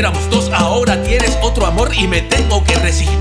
Éramos dos, ahora tienes otro amor y me tengo que resignar.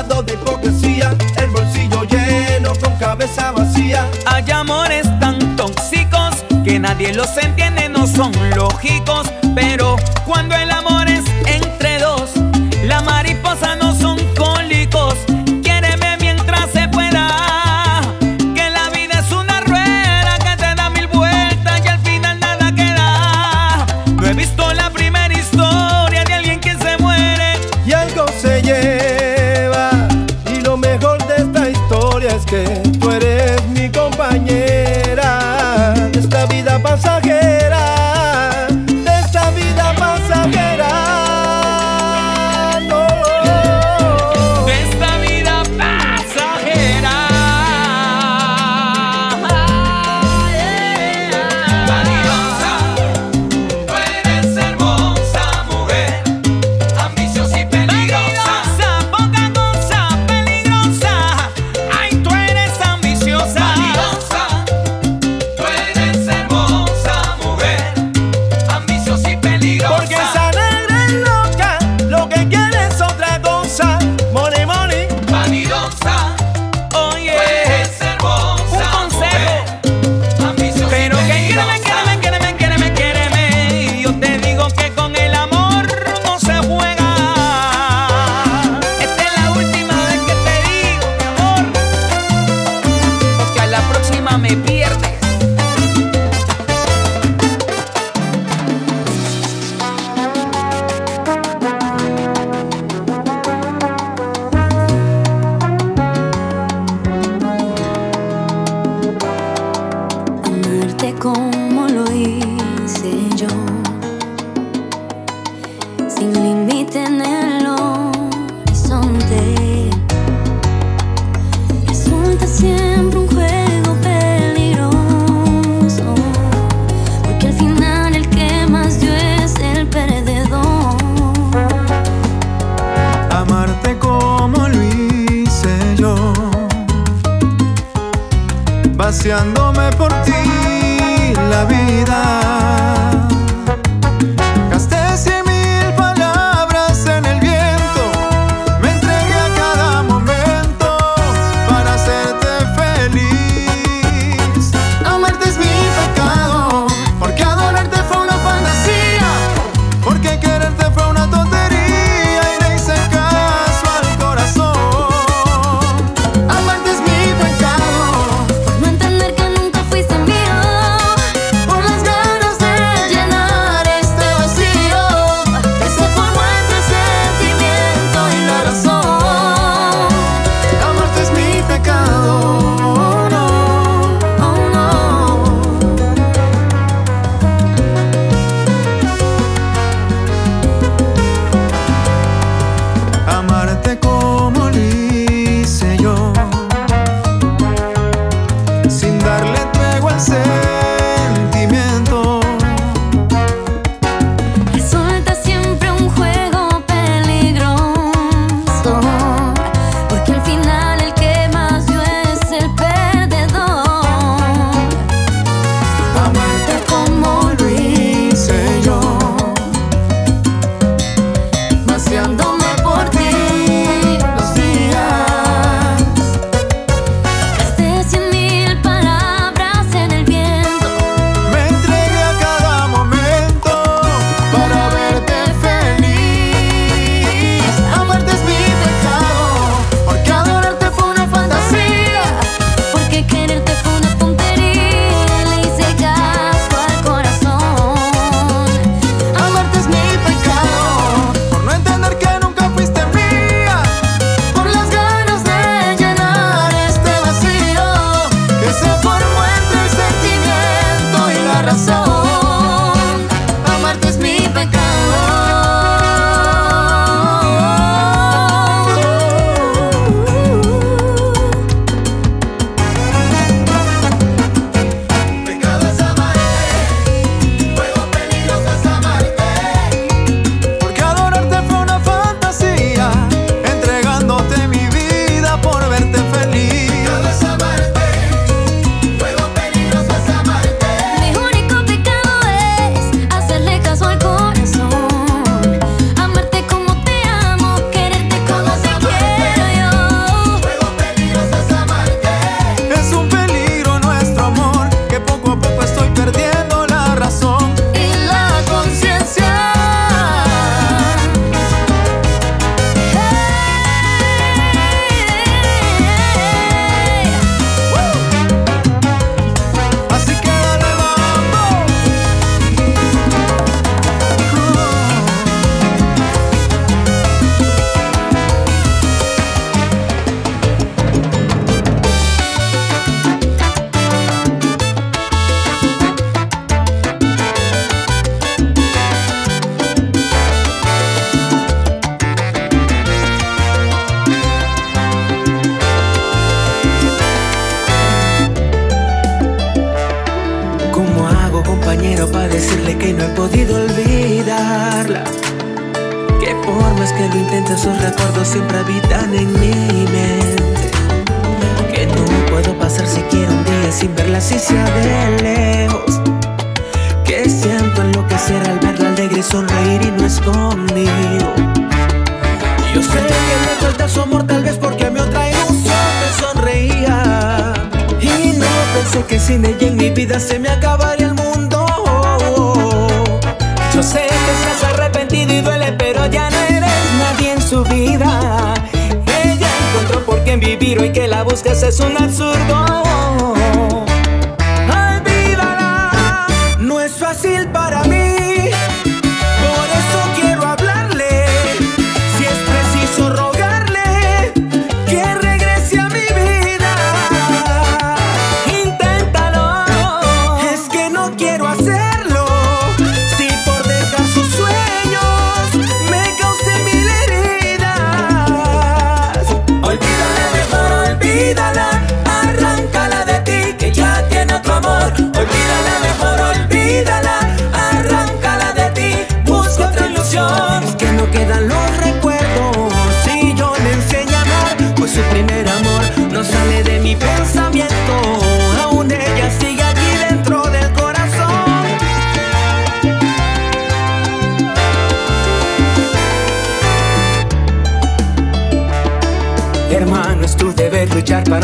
cargado de hipocresía, el bolsillo lleno con cabeza vacía. Hay amores tan tóxicos que nadie los entiende, no son lógicos, pero cuando el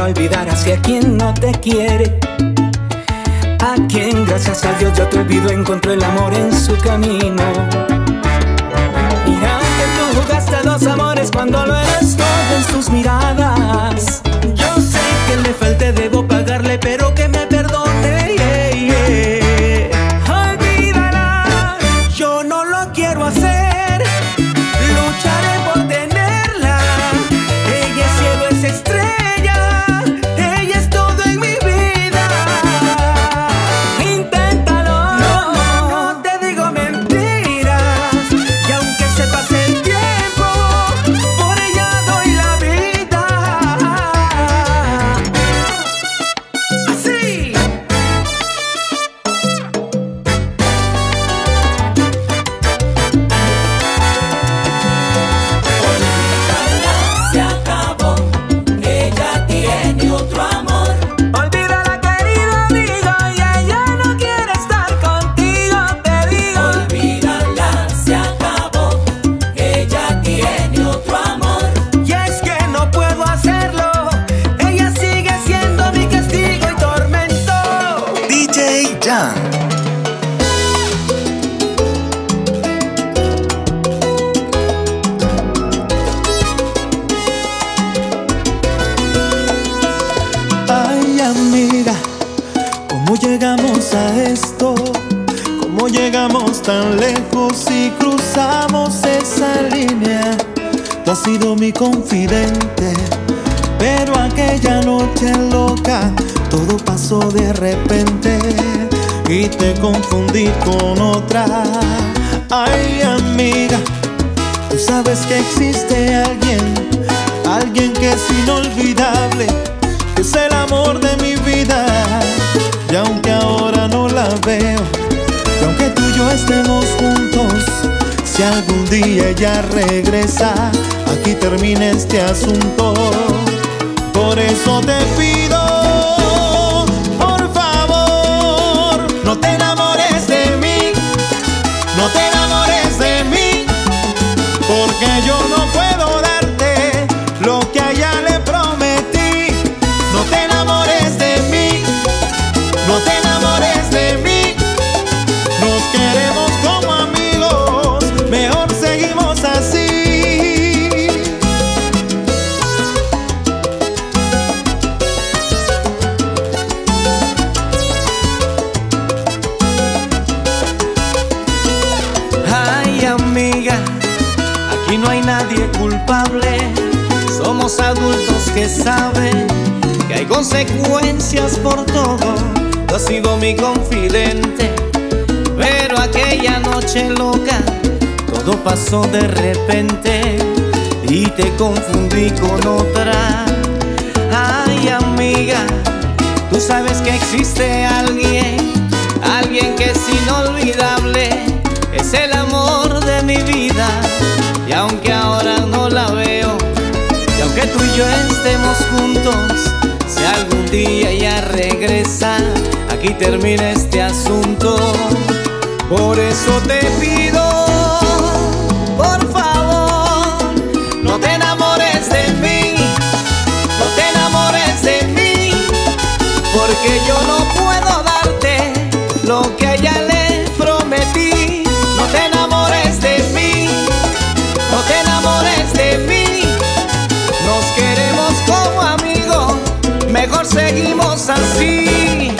olvidar hacia quien no te quiere. A quien gracias a Dios ya te olvido encontró el amor en su camino. Mira que tú jugaste dos amores cuando lo eres todo en sus miradas. Yo sé que le falté de tan lejos y cruzamos esa línea. Tú has sido mi confidente, pero aquella noche loca todo pasó de repente y te confundí con otra. Ay amiga, tú sabes que existe alguien, alguien que es inolvidable, que es el amor de mi vida. Y aunque ahora no la veo, yo estemos juntos. Si algún día ella regresa, aquí termina este asunto. Por eso te pido. consecuencias por todo. Tú has sido mi confidente, pero aquella noche loca todo pasó de repente y te confundí con otra. Ay amiga, tú sabes que existe alguien, alguien que es inolvidable, es el amor de mi vida. Y aunque ahora no la veo, y aunque tú y yo estemos juntos, día ya regresa, aquí termina este asunto. Por eso te pido, por favor, no te enamores de mí, no te enamores de mí, porque yo no... seguimos así.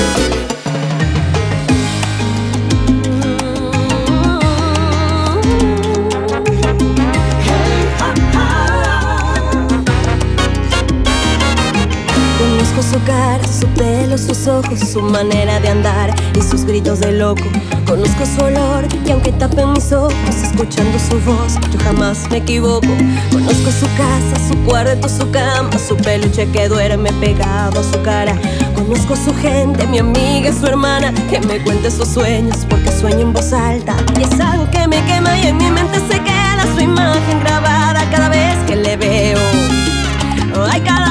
Conozco su cara, su pelo, sus ojos, su manera de andar y sus gritos de loco Conozco su olor y aunque tapen mis ojos escuchando su voz, yo jamás me equivoco. Conozco su casa, su cuarto, su cama, su peluche que duerme pegado a su cara. Conozco su gente, mi amiga, su hermana, que me cuente sus sueños porque sueño en voz alta. Y es algo que me quema y en mi mente se queda su imagen grabada cada vez que le veo. Ay, cada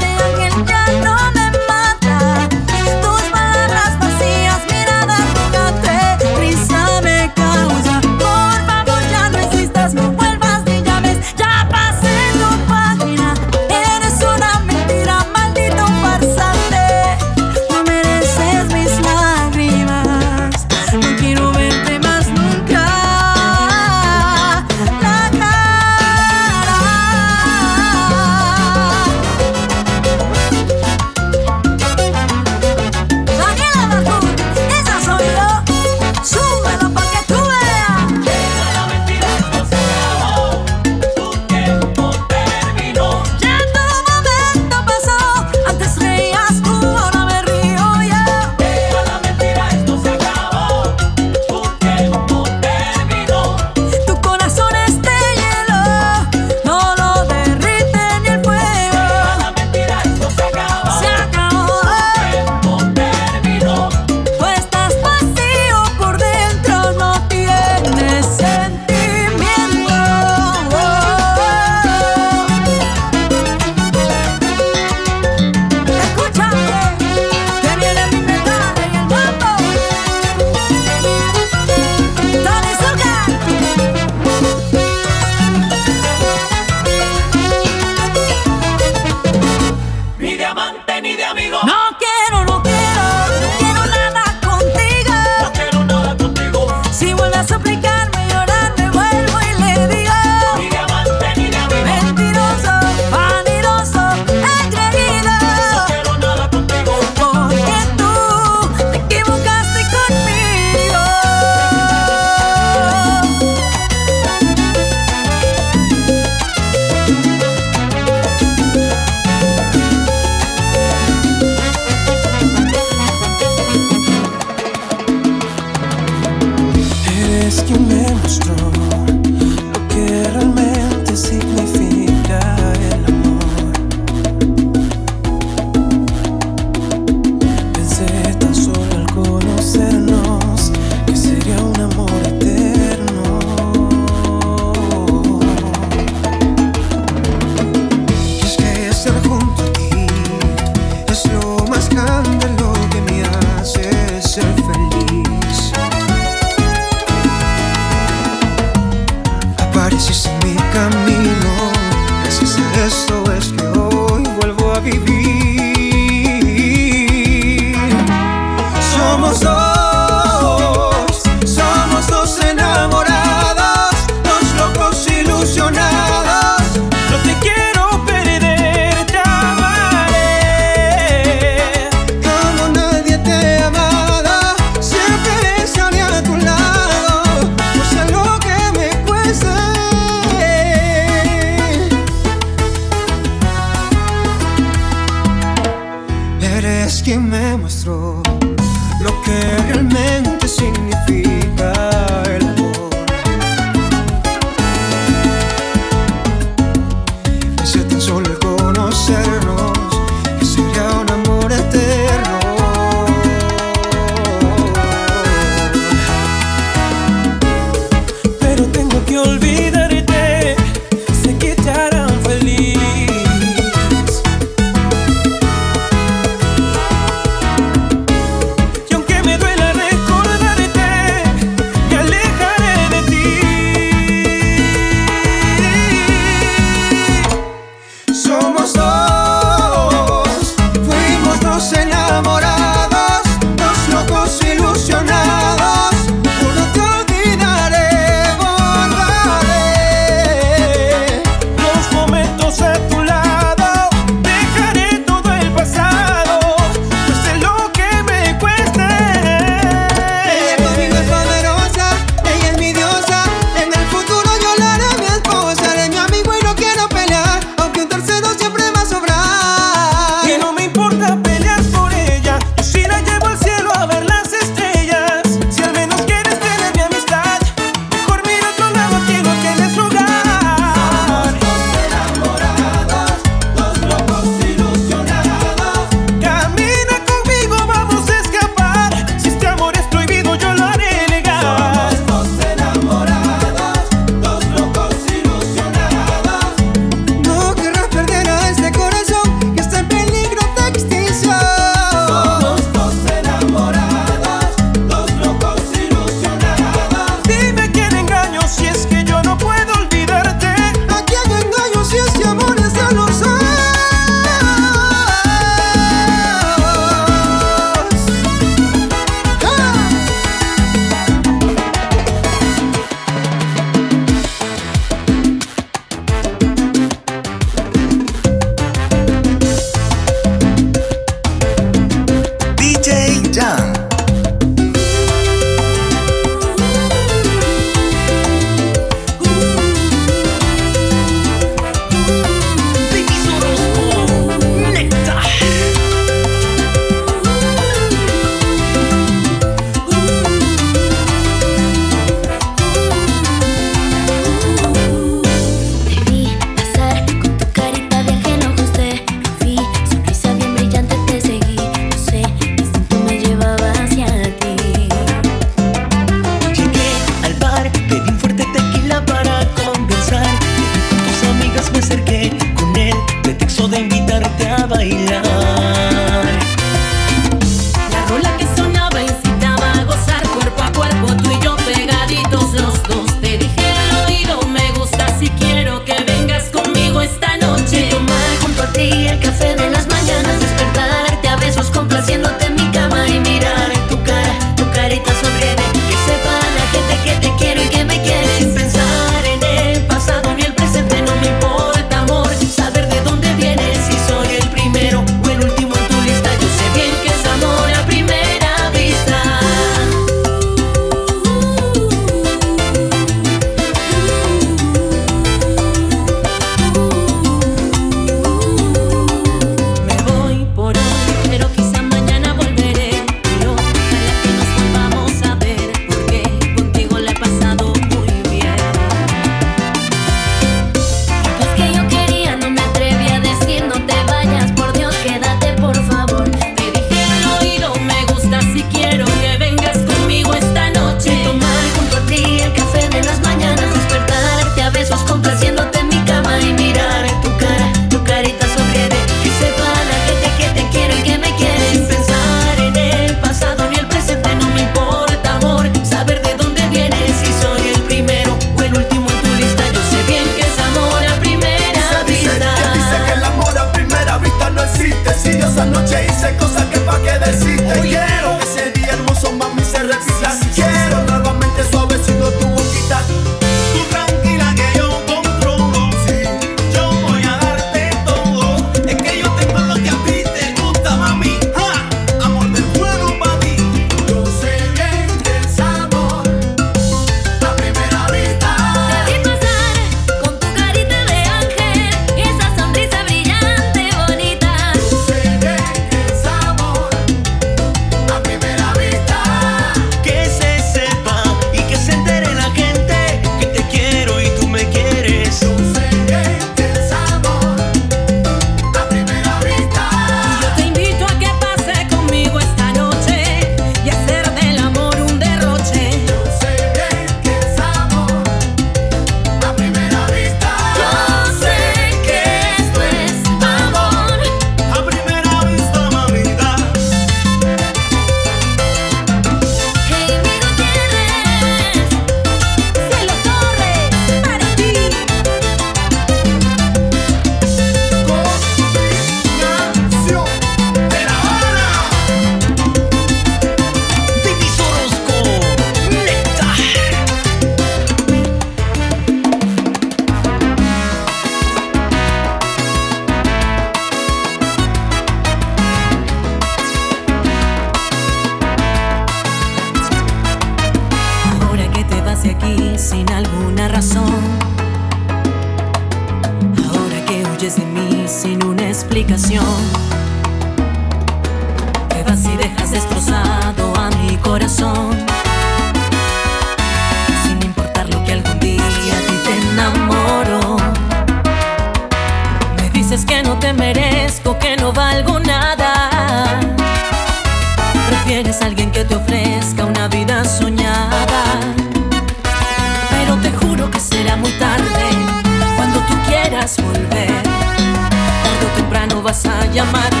temprano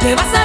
では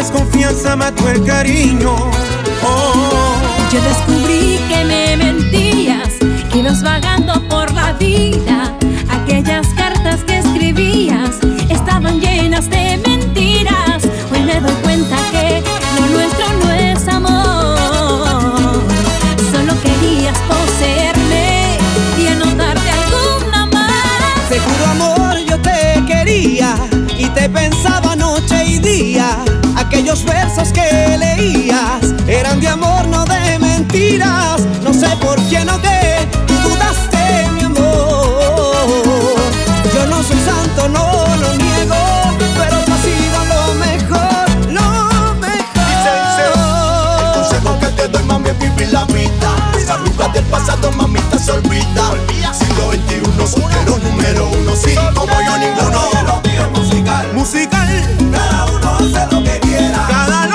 desconfianza mató el cariño. Oh. Yo descubrí que me mentías, que ibas vagando por la vida. Aquellas cartas que escribías estaban llenas de mentiras. Aquellos versos que leías eran de amor, no de mentiras. No sé por qué no te dudaste, mi amor. Yo no soy santo, no lo niego, pero tú has sido lo mejor, lo dice, el mejor. consejo que te doy, mami, es vivir la vida. Las arrugas del pasado, mamita, se olvida. Siglo XXI, soltero número uno, sí, como yo ninguno. Musical, cada uno hace lo que quiera. Cada